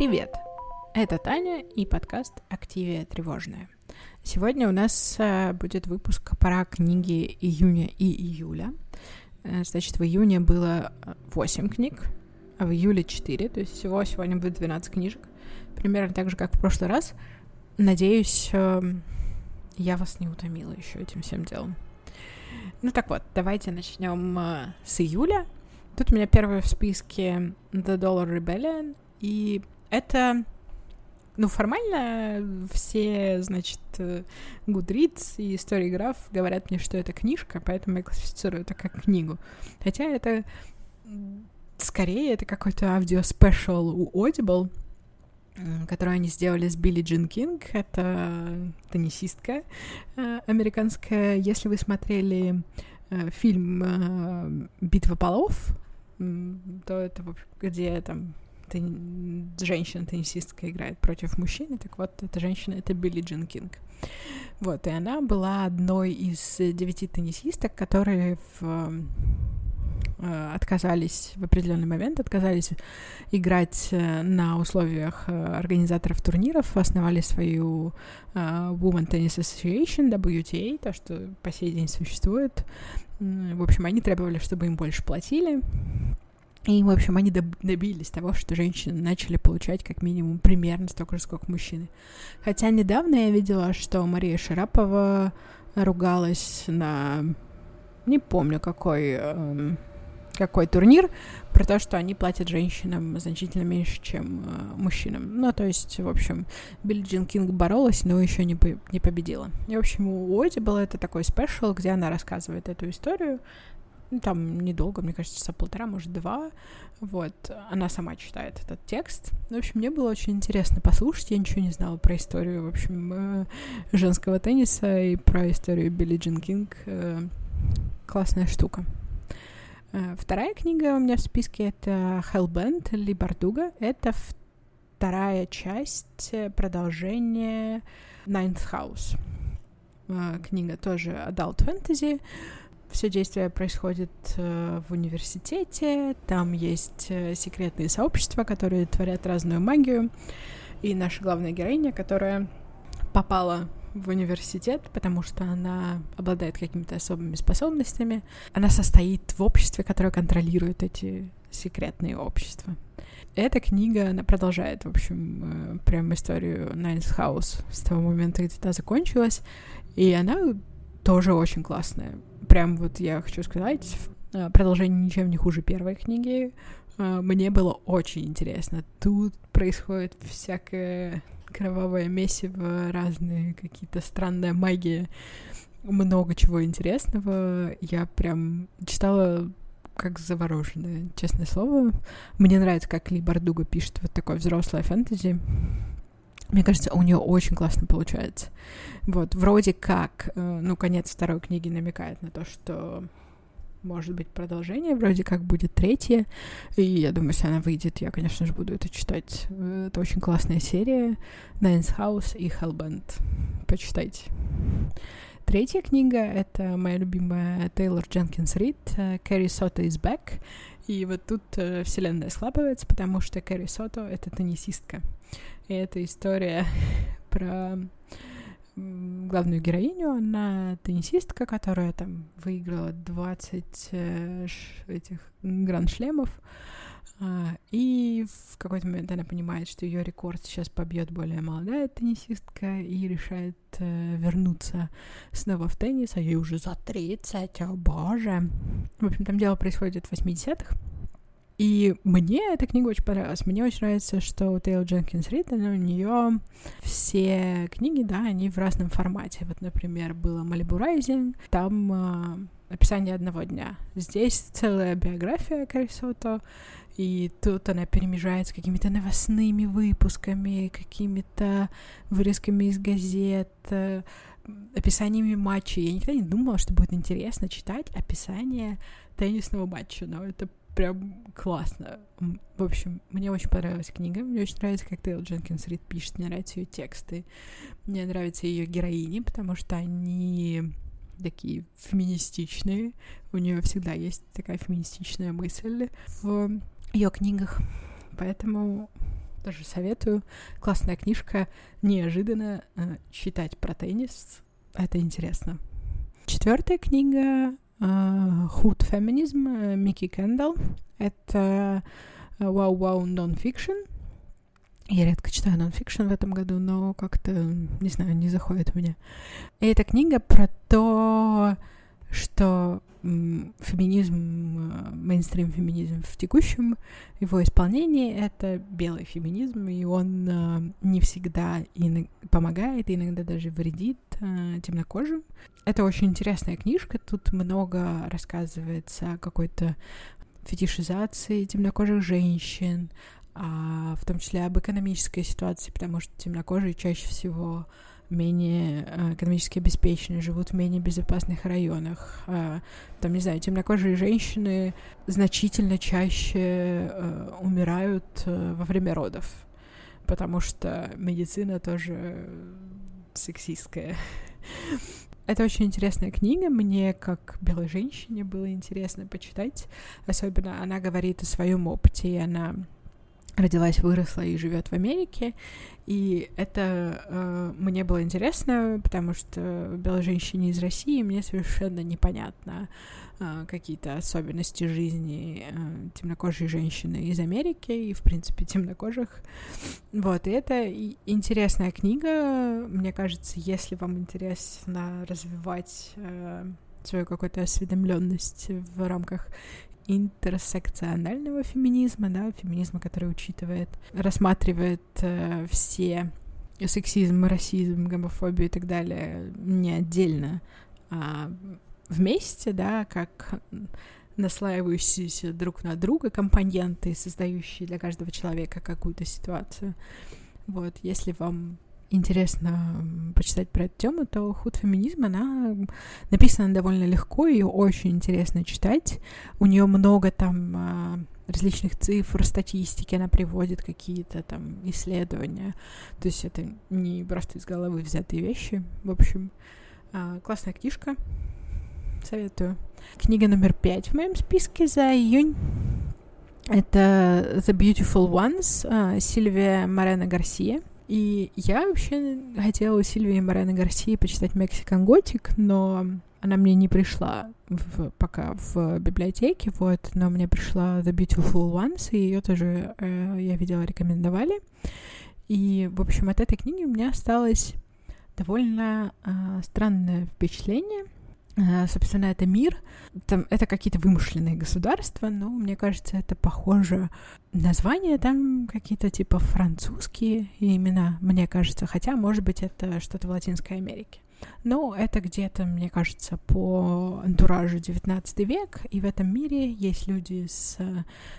Привет! Это Таня и подкаст «Активия тревожная». Сегодня у нас э, будет выпуск пора книги июня и июля. Э, значит, в июне было 8 книг, а в июле 4, то есть всего сегодня будет 12 книжек. Примерно так же, как в прошлый раз. Надеюсь, эм, я вас не утомила еще этим всем делом. Ну так вот, давайте начнем э, с июля. Тут у меня первое в списке The Dollar Rebellion, и это, ну, формально все, значит, э, Goodreads и Storygraph говорят мне, что это книжка, поэтому я классифицирую это как книгу. Хотя это скорее это какой-то аудио special у Audible, которую они сделали с Билли Джин Кинг. Это теннисистка э, американская. Если вы смотрели э, фильм «Битва полов», то это, где там тен... женщина-теннисистка играет против мужчины, так вот, эта женщина — это Билли Джин Кинг. Вот, и она была одной из девяти теннисисток, которые в Э, отказались в определенный момент, отказались играть э, на условиях э, организаторов турниров, основали свою Women Tennis Association, WTA, то, что по сей день существует. В общем, они требовали, чтобы им больше платили. И, в общем, они добились того, что женщины начали получать как минимум примерно столько же, сколько мужчины. Хотя недавно я видела, что Мария Шарапова ругалась на... Не помню, какой эм, какой турнир про то, что они платят женщинам значительно меньше, чем э, мужчинам. Ну, то есть, в общем, Билли Джин Кинг боролась, но еще не, не победила. И, в общем, у Оди был это такой special, где она рассказывает эту историю. Ну, там недолго, мне кажется, часа полтора, может, два. Вот, она сама читает этот текст. В общем, мне было очень интересно послушать. Я ничего не знала про историю, в общем, э, женского тенниса и про историю Билли Джин Кинг. Э, классная штука. Э, вторая книга у меня в списке — это Hell Bent Ли Бардуга. Это вторая часть продолжения Ninth House. Книга тоже Adult Fantasy. Все действие происходит в университете. Там есть секретные сообщества, которые творят разную магию. И наша главная героиня, которая попала в университет, потому что она обладает какими-то особыми способностями. Она состоит в обществе, которое контролирует эти секретные общества. Эта книга, она продолжает, в общем, э, прям историю Ninth House с того момента, где та закончилась, и она тоже очень классная. Прям вот я хочу сказать, э, продолжение ничем не хуже первой книги. Э, мне было очень интересно. Тут происходит всякое кровавое месиво, разные какие-то странная магия, много чего интересного. Я прям читала как завороженная, честное слово. Мне нравится, как Ли Бардуга пишет вот такое взрослое фэнтези. Мне кажется, у нее очень классно получается. Вот, вроде как, э, ну, конец второй книги намекает на то, что может быть продолжение, вроде как будет третье, и я думаю, если она выйдет, я, конечно же, буду это читать. Это очень классная серия, Ninth House и Hellbent. Почитайте. Третья книга — это моя любимая Тейлор Дженкинс Рид «Кэрри Сото is back», и вот тут э, вселенная схлапывается, потому что Кэрри Сото — это теннисистка. И это история про главную героиню, она теннисистка, которая там выиграла 20 э, этих гранд-шлемов, а, и в какой-то момент она понимает, что ее рекорд сейчас побьет более молодая теннисистка и решает э, вернуться снова в теннис, а ей уже за 30, о боже. В общем, там дело происходит в 80-х. И мне эта книга очень понравилась. Мне очень нравится, что у Тейл Дженкинс Рид, у нее все книги, да, они в разном формате. Вот, например, было Малибу Райзинг, там э, описание одного дня. Здесь целая биография Карисото, и тут она перемежается какими-то новостными выпусками, какими-то вырезками из газет, э, описаниями матчей. Я никогда не думала, что будет интересно читать описание теннисного матча, но это прям классно. В общем, мне очень понравилась книга. Мне очень нравится, как Тейл Дженкинс Рид пишет. Мне нравятся ее тексты. Мне нравятся ее героини, потому что они такие феминистичные. У нее всегда есть такая феминистичная мысль в ее книгах. Поэтому Тоже советую. Классная книжка. Неожиданно э, читать про теннис. Это интересно. Четвертая книга Hood Feminism Микки Кендалл. Это вау-вау нон-фикшн. Я редко читаю нон-фикшн в этом году, но как-то, не знаю, не заходит меня. И эта книга про то, что феминизм, э, мейнстрим-феминизм в текущем его исполнении — это белый феминизм, и он э, не всегда помогает, и иногда даже вредит э, темнокожим. Это очень интересная книжка, тут много рассказывается о какой-то фетишизации темнокожих женщин, а в том числе об экономической ситуации, потому что темнокожие чаще всего менее э, экономически обеспеченные, живут в менее безопасных районах. А, там, не знаю, темнокожие женщины значительно чаще э, умирают э, во время родов, потому что медицина тоже сексистская. Это очень интересная книга. Мне, как белой женщине, было интересно почитать. Особенно она говорит о своем опыте, и она родилась, выросла и живет в Америке. И это э, мне было интересно, потому что белой женщине из России мне совершенно непонятно э, какие-то особенности жизни э, темнокожей женщины из Америки и, в принципе, темнокожих. Вот, и это интересная книга. Мне кажется, если вам интересно развивать э, свою какую-то осведомленность в рамках интерсекционального феминизма, да, феминизма, который учитывает, рассматривает э, все сексизм, расизм, гомофобию и так далее не отдельно, а вместе, да, как наслаивающиеся друг на друга компоненты, создающие для каждого человека какую-то ситуацию. Вот, если вам интересно почитать про эту тему, то худ феминизм, она написана довольно легко, ее очень интересно читать. У нее много там а, различных цифр, статистики, она приводит какие-то там исследования. То есть это не просто из головы взятые вещи. В общем, а, классная книжка. Советую. Книга номер пять в моем списке за июнь. Это The Beautiful Ones а, Сильвия Морена Гарсия. И я вообще хотела у Сильвии Морено Гарсии почитать «Мексикан Готик», но она мне не пришла в, пока в библиотеке, вот, но мне пришла The Beautiful Ones, и ее тоже э, я видела, рекомендовали. И, в общем, от этой книги у меня осталось довольно э, странное впечатление — собственно, это мир, там, это какие-то вымышленные государства, но мне кажется, это похоже. Названия там какие-то типа французские имена, мне кажется, хотя, может быть, это что-то в Латинской Америке. Но это где-то, мне кажется, по антуражу 19 век, и в этом мире есть люди с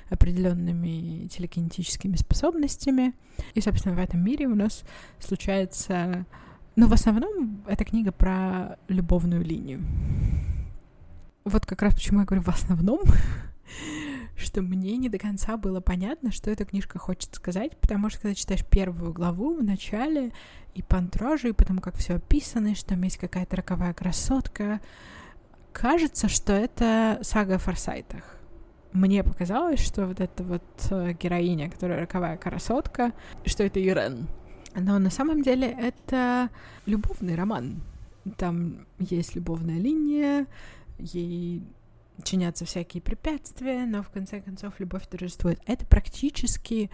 определенными телекинетическими способностями. И, собственно, в этом мире у нас случается но в основном эта книга про любовную линию. Вот как раз почему я говорю в основном, что мне не до конца было понятно, что эта книжка хочет сказать, потому что когда читаешь первую главу в начале, и по антуражу, и потому как все описано, и что там есть какая-то роковая красотка, кажется, что это сага о Форсайтах. Мне показалось, что вот эта вот э, героиня, которая роковая красотка, что это Ирен, но на самом деле это любовный роман. Там есть любовная линия, ей чинятся всякие препятствия, но в конце концов любовь торжествует. Это практически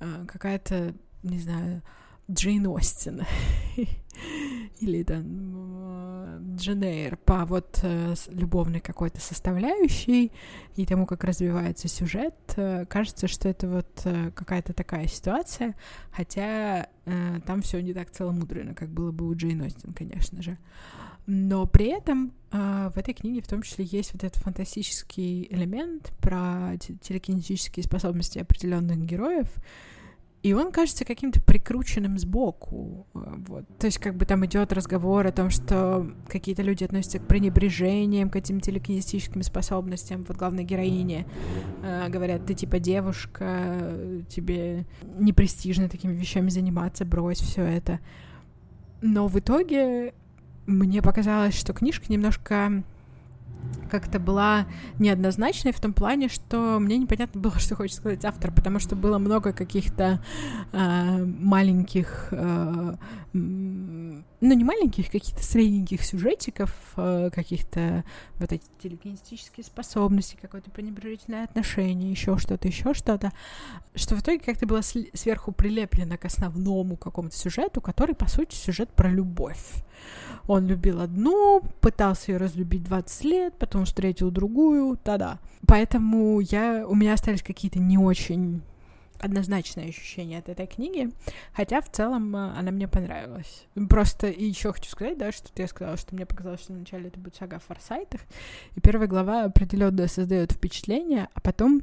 э, какая-то, не знаю, Джейн Остин или там Дженейр по вот э, любовной какой-то составляющей и тому, как развивается сюжет, э, кажется, что это вот э, какая-то такая ситуация, хотя там все не так целомудренно, как было бы у Джейн Остин, конечно же. Но при этом э, в этой книге в том числе есть вот этот фантастический элемент про телекинетические способности определенных героев, и он кажется каким-то прикрученным сбоку. Э, вот. То есть как бы там идет разговор о том, что какие-то люди относятся к пренебрежениям, к этим телекинестическим способностям. Вот главной героине э, говорят, ты типа девушка, тебе не престижно такими вещами заниматься, брось все это. Но в итоге мне показалось, что книжка немножко как-то была неоднозначной в том плане, что мне непонятно было, что хочет сказать автор, потому что было много каких-то э, маленьких, э, ну не маленьких, каких-то средненьких сюжетиков, э, каких-то вот эти телекинестические способности, какое-то пренебрежительное отношение, еще что-то, еще что-то, что в итоге как-то было сверху прилеплено к основному какому-то сюжету, который, по сути, сюжет про любовь. Он любил одну, пытался ее разлюбить 20 лет, потом встретил другую, да-да. Поэтому я, у меня остались какие-то не очень однозначные ощущения от этой книги, хотя в целом э, она мне понравилась. Просто и еще хочу сказать, да, что я сказала, что мне показалось, что вначале это будет сага о форсайтах, и первая глава определенно создает впечатление, а потом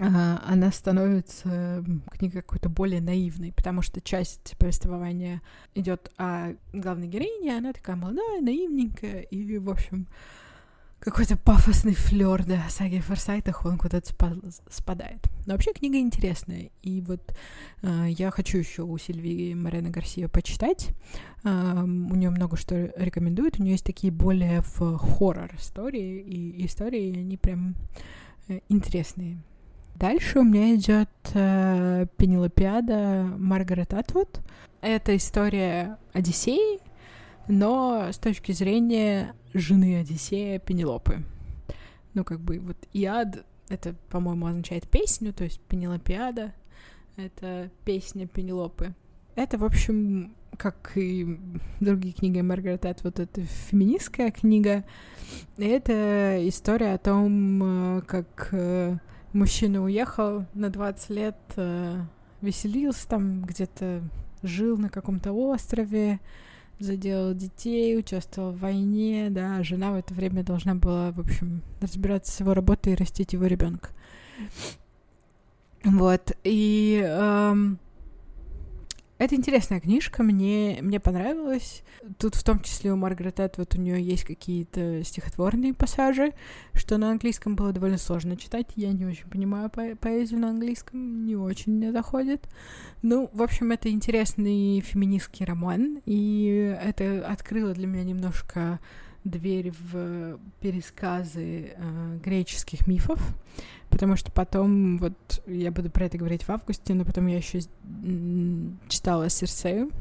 а, она становится книга какой-то более наивной, потому что часть повествования идет о главной героине, она такая молодая, наивненькая, и, в общем, какой-то пафосный флер, да, саги о Форсайтах, он куда-то спадает. Но вообще книга интересная, и вот э, я хочу еще у Сильвии Марена Гарсия почитать. Э, у нее много что рекомендует, у нее есть такие более в хоррор истории, и истории, они прям э, интересные. Дальше у меня идет э, Пенелопиада Маргарет Атвуд. Это история Одиссеи, но с точки зрения жены Одиссея Пенелопы. Ну, как бы вот Иад, это, по-моему, означает песню, то есть Пенелопиада — это песня Пенелопы. Это, в общем, как и другие книги Маргарет Атвуд, это феминистская книга. Это история о том, э, как э, мужчина уехал на 20 лет, э, веселился там, где-то жил на каком-то острове, заделал детей, участвовал в войне, да, жена в это время должна была, в общем, разбираться с его работой и растить его ребенка. Вот, и эм, это интересная книжка, мне, мне понравилась. Тут в том числе у Маргарет вот у нее есть какие-то стихотворные пассажи, что на английском было довольно сложно читать. Я не очень понимаю по поэзию на английском, не очень мне доходит. Ну, в общем, это интересный феминистский роман, и это открыло для меня немножко дверь в пересказы э, греческих мифов, потому что потом, вот я буду про это говорить в августе, но потом я еще читала Серсею.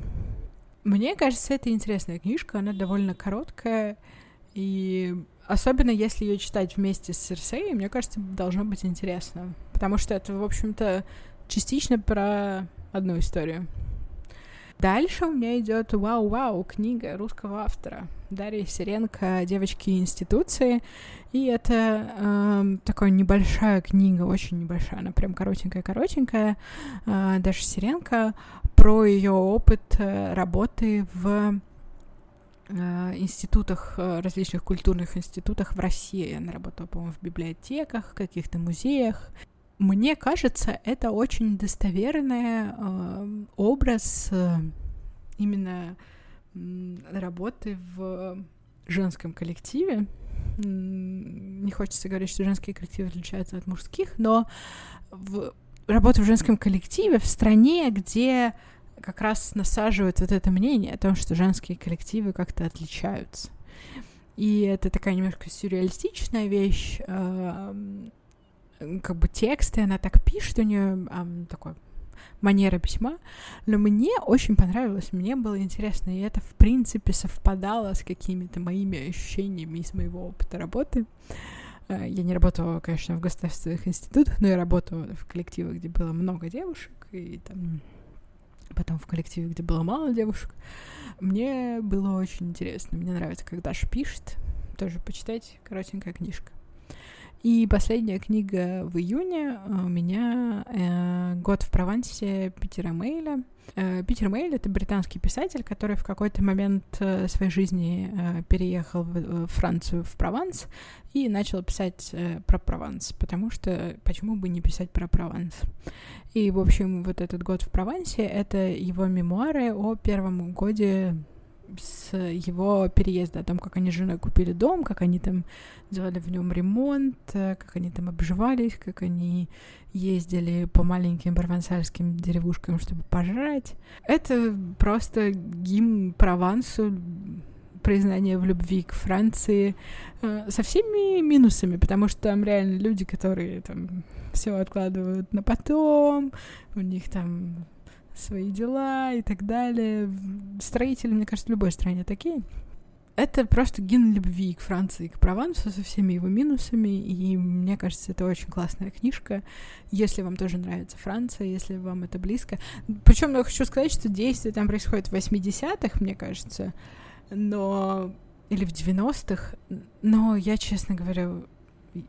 Мне кажется, это интересная книжка, она довольно короткая, и особенно если ее читать вместе с Серсеей, мне кажется, должно быть интересно, потому что это, в общем-то, частично про одну историю. Дальше у меня идет вау-вау книга русского автора Дарья Сиренко «Девочки институции». И это э, такая небольшая книга, очень небольшая, она прям коротенькая-коротенькая. Э, Даша Сиренко про ее опыт э, работы в э, институтах, э, различных культурных институтах в России. Она работала, по-моему, в библиотеках, каких-то музеях. Мне кажется, это очень достоверный э, образ э, именно работы в женском коллективе. Не хочется говорить, что женские коллективы отличаются от мужских, но в работа в женском коллективе в стране, где как раз насаживают вот это мнение о том, что женские коллективы как-то отличаются. И это такая немножко сюрреалистичная вещь. Э, как бы тексты она так пишет, у нее э, такой манера письма, но мне очень понравилось, мне было интересно, и это, в принципе, совпадало с какими-то моими ощущениями из моего опыта работы. Э, я не работала, конечно, в государственных институтах, но я работала в коллективах, где было много девушек, и там потом в коллективе, где было мало девушек. Мне было очень интересно. Мне нравится, как Даша пишет. Тоже почитать. Коротенькая книжка. И последняя книга в июне у меня э, «Год в Провансе» Питера Мейля. Э, Питер Мейль — это британский писатель, который в какой-то момент э, своей жизни э, переехал в, в Францию, в Прованс, и начал писать э, про Прованс, потому что почему бы не писать про Прованс? И, в общем, вот этот «Год в Провансе» — это его мемуары о первом годе с его переезда, о том, как они с женой купили дом, как они там делали в нем ремонт, э, как они там обживались, как они ездили по маленьким провансальским деревушкам, чтобы пожрать. Это просто гимн Провансу, признание в любви к Франции э, со всеми минусами, потому что там реально люди, которые там все откладывают на потом, у них там свои дела и так далее. Строители, мне кажется, в любой стране такие. Это просто гимн любви к Франции, к Провансу со всеми его минусами, и мне кажется, это очень классная книжка, если вам тоже нравится Франция, если вам это близко. Причем я хочу сказать, что действие там происходит в 80-х, мне кажется, но... или в 90-х, но я, честно говоря,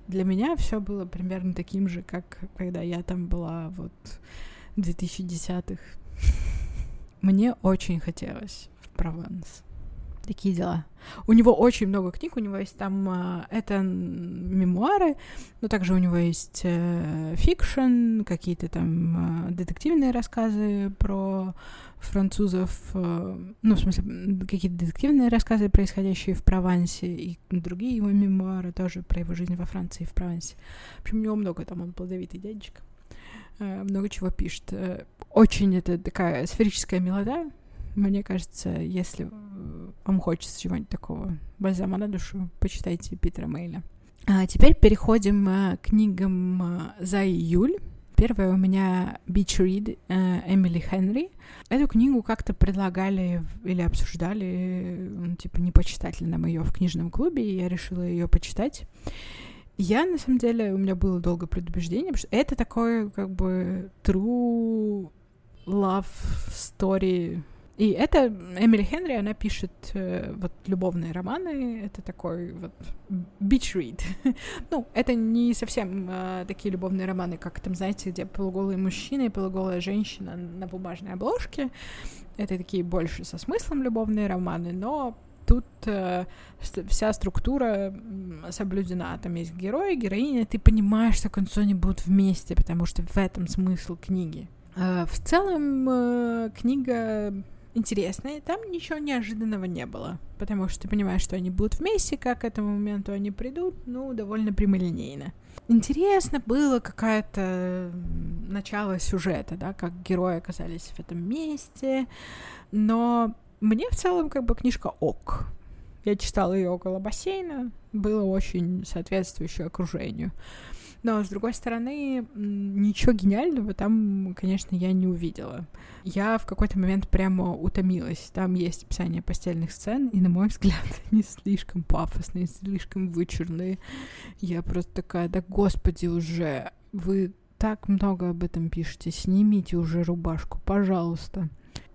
для меня все было примерно таким же, как когда я там была вот 2010-х. Мне очень хотелось в Прованс. Такие дела. У него очень много книг, у него есть там э, это мемуары, но также у него есть э, fiction, какие-то там э, детективные рассказы про французов, э, ну, в смысле, какие-то детективные рассказы, происходящие в Провансе, и другие его мемуары тоже про его жизнь во Франции и в Провансе. В общем, у него много там, он плодовитый дядечка, много чего пишет. Э, очень это такая сферическая мелода, мне кажется, если вам хочется чего-нибудь такого бальзама на душу, почитайте Питера Мейля. А теперь переходим э, к книгам э, за июль. Первая у меня Beach Read э, Эмили Хенри. Эту книгу как-то предлагали или обсуждали, ну, типа, не почитать ли нам ее в книжном клубе, и я решила ее почитать. Я, на самом деле, у меня было долго предубеждение, потому что это такое, как бы, true love story и это Эмили Хенри, она пишет э, вот любовные романы, это такой вот beach read. ну, это не совсем э, такие любовные романы, как там, знаете, где полуголый мужчина и полуголая женщина на бумажной обложке. Это такие больше со смыслом любовные романы, но тут э, вся структура соблюдена. Там есть герой, героиня, ты понимаешь, что к концу они будут вместе, потому что в этом смысл книги. Э, в целом э, книга интересная, там ничего неожиданного не было, потому что ты понимаешь, что они будут вместе, как к этому моменту они придут, ну, довольно прямолинейно. Интересно было какое-то начало сюжета, да, как герои оказались в этом месте, но мне в целом как бы книжка ок. Я читала ее около бассейна, было очень соответствующее окружению. Но, с другой стороны, ничего гениального там, конечно, я не увидела. Я в какой-то момент прямо утомилась. Там есть описание постельных сцен, и, на мой взгляд, они слишком пафосные, слишком вычурные. Я просто такая, да господи уже, вы так много об этом пишете, снимите уже рубашку, пожалуйста.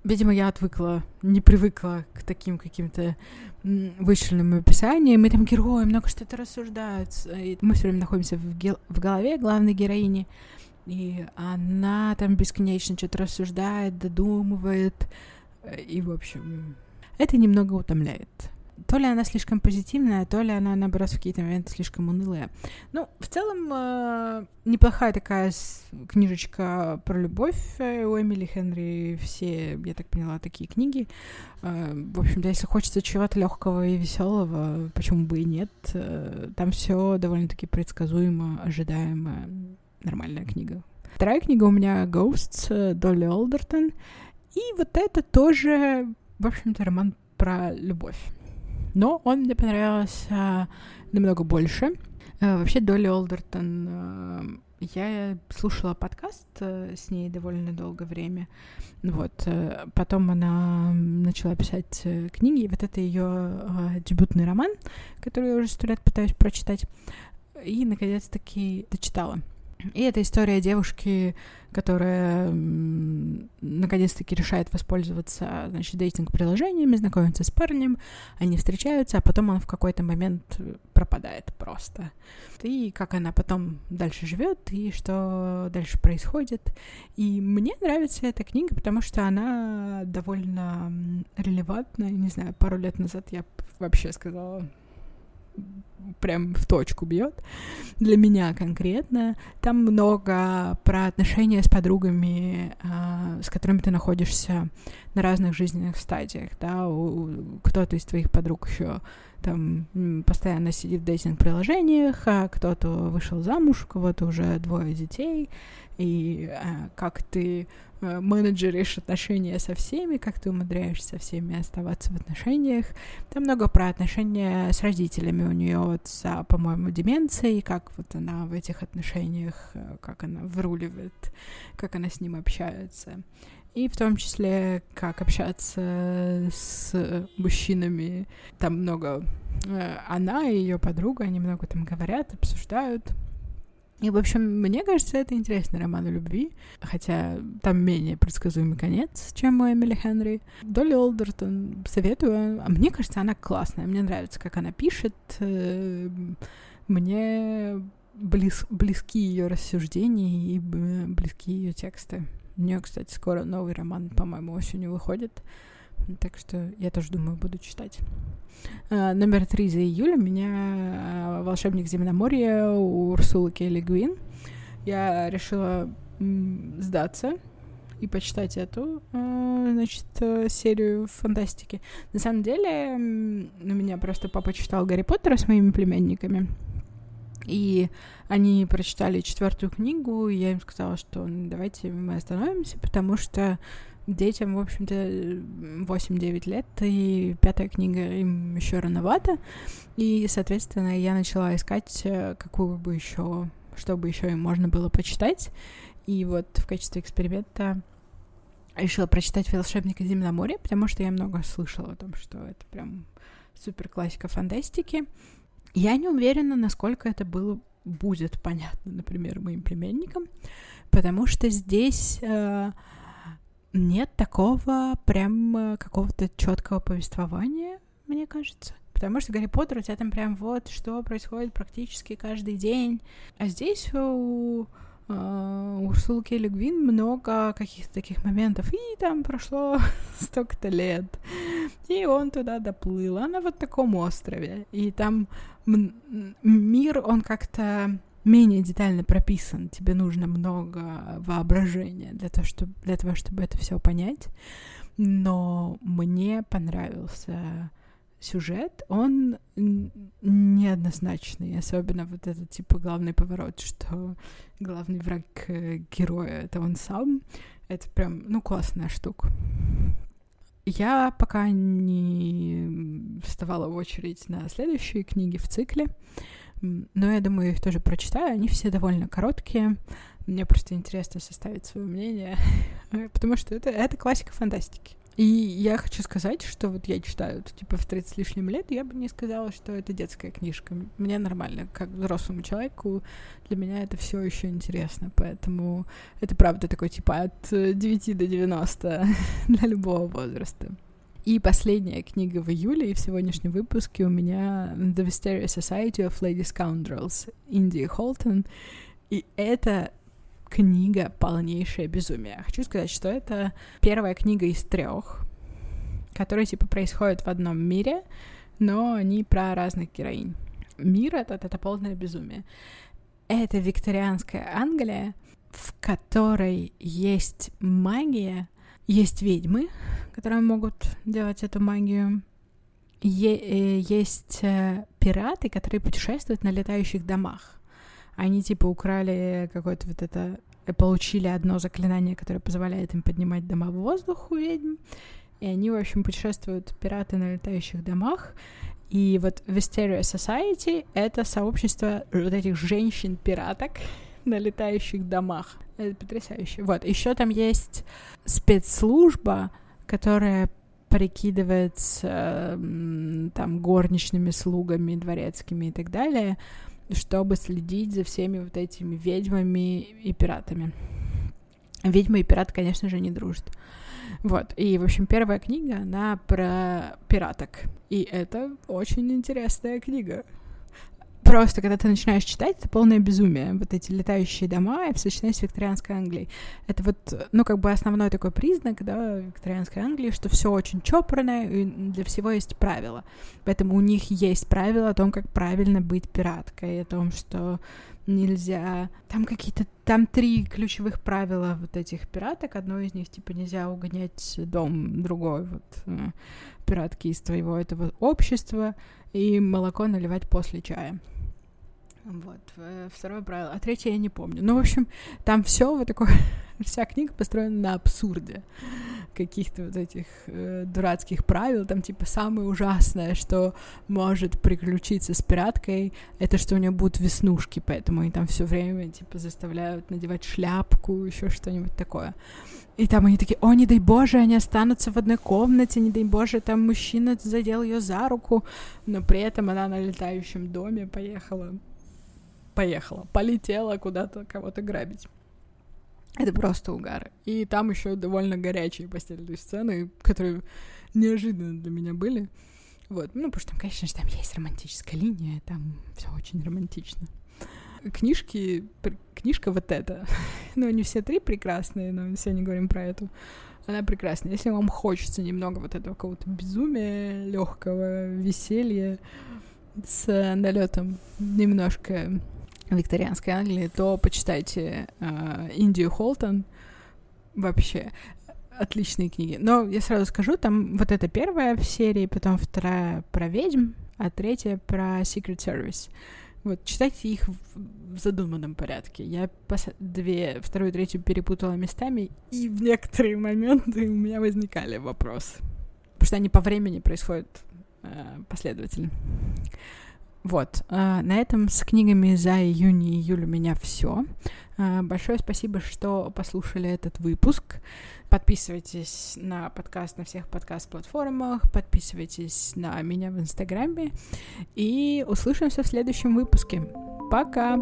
Видимо, я отвыкла, не привыкла к таким каким-то вычленным описаниям. И там герои много что-то рассуждают. И мы все время находимся в, гел- в голове главной героини. И она там бесконечно что-то рассуждает, додумывает. И, в общем, это немного утомляет то ли она слишком позитивная, то ли она, наоборот, в какие-то моменты слишком унылая. Ну, в целом, э, неплохая такая книжечка про любовь э, у Эмили Хенри. Все, я так поняла, такие книги. Э, в общем-то, если хочется чего-то легкого и веселого, почему бы и нет, э, там все довольно-таки предсказуемо, ожидаемо. Нормальная книга. Вторая книга у меня Ghosts Долли Олдертон. И вот это тоже, в общем-то, роман про любовь но он мне понравился намного больше. Э, вообще, Долли Олдертон, э, я слушала подкаст э, с ней довольно долгое время. Вот. Потом она начала писать книги, вот это ее дебютный роман, который я уже сто лет пытаюсь прочитать. И, наконец-таки, дочитала. И это история девушки, которая наконец-таки решает воспользоваться, значит, дейтинг-приложениями, знакомится с парнем, они встречаются, а потом он в какой-то момент пропадает просто. И как она потом дальше живет, и что дальше происходит. И мне нравится эта книга, потому что она довольно релевантная. Не знаю, пару лет назад я вообще сказала, прям в точку бьет для меня конкретно. Там много про отношения с подругами, э, с которыми ты находишься на разных жизненных стадиях, да, кто-то из твоих подруг еще там постоянно сидит в дейтинг-приложениях, а кто-то вышел замуж, у кого-то уже двое детей, и э, как ты э, менеджеришь отношения со всеми, как ты умудряешься со всеми оставаться в отношениях. Там много про отношения с родителями у нее вот с, по-моему, деменцией, как вот она в этих отношениях, э, как она выруливает, как она с ним общается. И в том числе, как общаться с мужчинами. Там много... Э, она и ее подруга, они много там говорят, обсуждают. И, в общем, мне кажется, это интересный роман о любви, хотя там менее предсказуемый конец, чем у Эмили Хенри. Долли Олдертон советую. А мне кажется, она классная. Мне нравится, как она пишет. Э, мне близ, близки ее рассуждения и близки ее тексты. У нее, кстати, скоро новый роман, по-моему, осенью выходит. Так что я тоже думаю, буду читать. Uh, номер три за июля у меня uh, «Волшебник земноморья» у Урсулы Келли Гвин. Я решила сдаться и почитать эту, uh, значит, серию фантастики. На самом деле, у меня просто папа читал Гарри Поттера с моими племянниками, и они прочитали четвертую книгу, и я им сказала, что ну, давайте мы остановимся, потому что детям, в общем-то, 8-9 лет, и пятая книга им еще рановато. И, соответственно, я начала искать, э, какую бы еще, чтобы еще им можно было почитать. И вот в качестве эксперимента решила прочитать «Волшебника Земноморья», потому что я много слышала о том, что это прям супер классика фантастики. Я не уверена, насколько это было будет понятно, например, моим племянникам, потому что здесь э, нет такого прям э, какого-то четкого повествования, мне кажется. Потому что Гарри Поттер у тебя там прям вот что происходит практически каждый день. А здесь у Uh, Урсулы Келли Гвин много каких-то таких моментов, и там прошло столько-то лет, и он туда доплыл, а на вот таком острове, и там мир, он как-то менее детально прописан, тебе нужно много воображения для того, чтобы, для того, чтобы это все понять, но мне понравился сюжет, он неоднозначный, особенно вот этот, типа, главный поворот, что главный враг э, героя — это он сам. Это прям, ну, классная штука. Я пока не вставала в очередь на следующие книги в цикле, но я думаю, их тоже прочитаю. Они все довольно короткие. Мне просто интересно составить свое мнение, потому что это, это классика фантастики. И я хочу сказать, что вот я читаю, типа, в 30 с лишним лет, я бы не сказала, что это детская книжка. Мне нормально, как взрослому человеку, для меня это все еще интересно, поэтому это правда такой, типа, от 9 до 90 для любого возраста. И последняя книга в июле, и в сегодняшнем выпуске у меня The Wisteria Society of Lady Scoundrels Инди Холтон. И это книга полнейшее безумие. Хочу сказать, что это первая книга из трех, которые типа происходят в одном мире, но они про разных героинь. Мир этот — это полное безумие. Это викторианская Англия, в которой есть магия, есть ведьмы, которые могут делать эту магию, е- э, есть э, пираты, которые путешествуют на летающих домах. Они типа украли какое-то вот это, э, получили одно заклинание, которое позволяет им поднимать дома в воздух у ведьм. И они, в общем, путешествуют пираты на летающих домах. И вот Wisteria Society — это сообщество вот этих женщин-пираток на летающих домах. Это потрясающе. Вот, еще там есть спецслужба, которая прикидывается там горничными слугами дворецкими и так далее, чтобы следить за всеми вот этими ведьмами и пиратами. Ведьмы и пират, конечно же, не дружат. Вот, и, в общем, первая книга, она про пираток. И это очень интересная книга просто, когда ты начинаешь читать, это полное безумие. Вот эти летающие дома и в сочетании с викторианской Англией. Это вот, ну, как бы основной такой признак, да, викторианской Англии, что все очень чопорное, и для всего есть правила. Поэтому у них есть правила о том, как правильно быть пираткой, о том, что нельзя... Там какие-то... Там три ключевых правила вот этих пираток. Одно из них, типа, нельзя угонять дом другой вот э, пиратки из твоего этого общества и молоко наливать после чая. Вот, второе правило. А третье я не помню. Ну, в общем, там все вот такое, вся книга построена на абсурде каких-то вот этих э, дурацких правил. Там, типа, самое ужасное, что может приключиться с пираткой, это что у нее будут веснушки, поэтому они там все время, типа, заставляют надевать шляпку, еще что-нибудь такое. И там они такие, о, не дай боже, они останутся в одной комнате, не дай боже, там мужчина задел ее за руку, но при этом она на летающем доме поехала поехала, полетела куда-то кого-то грабить. Это просто угар. И там еще довольно горячие постельные сцены, которые неожиданно для меня были. Вот, ну, потому что там, конечно же, там есть романтическая линия, там все очень романтично. Книжки, книжка вот эта, ну, они все три прекрасные, но сегодня говорим про эту. Она прекрасная. Если вам хочется немного вот этого какого-то безумия, легкого веселья с налетом немножко викторианской Англии, то почитайте э, Индию Холтон. Вообще отличные книги. Но я сразу скажу, там вот эта первая в серии, потом вторая про ведьм, а третья про Secret Service. Вот, читайте их в, задуманном порядке. Я пос... две, вторую и третью перепутала местами, и в некоторые моменты у меня возникали вопросы. Потому что они по времени происходят э, последовательно. Вот, э, на этом с книгами за июнь и июль у меня все. Э, большое спасибо, что послушали этот выпуск. Подписывайтесь на подкаст на всех подкаст-платформах, подписывайтесь на меня в Инстаграме и услышимся в следующем выпуске. Пока!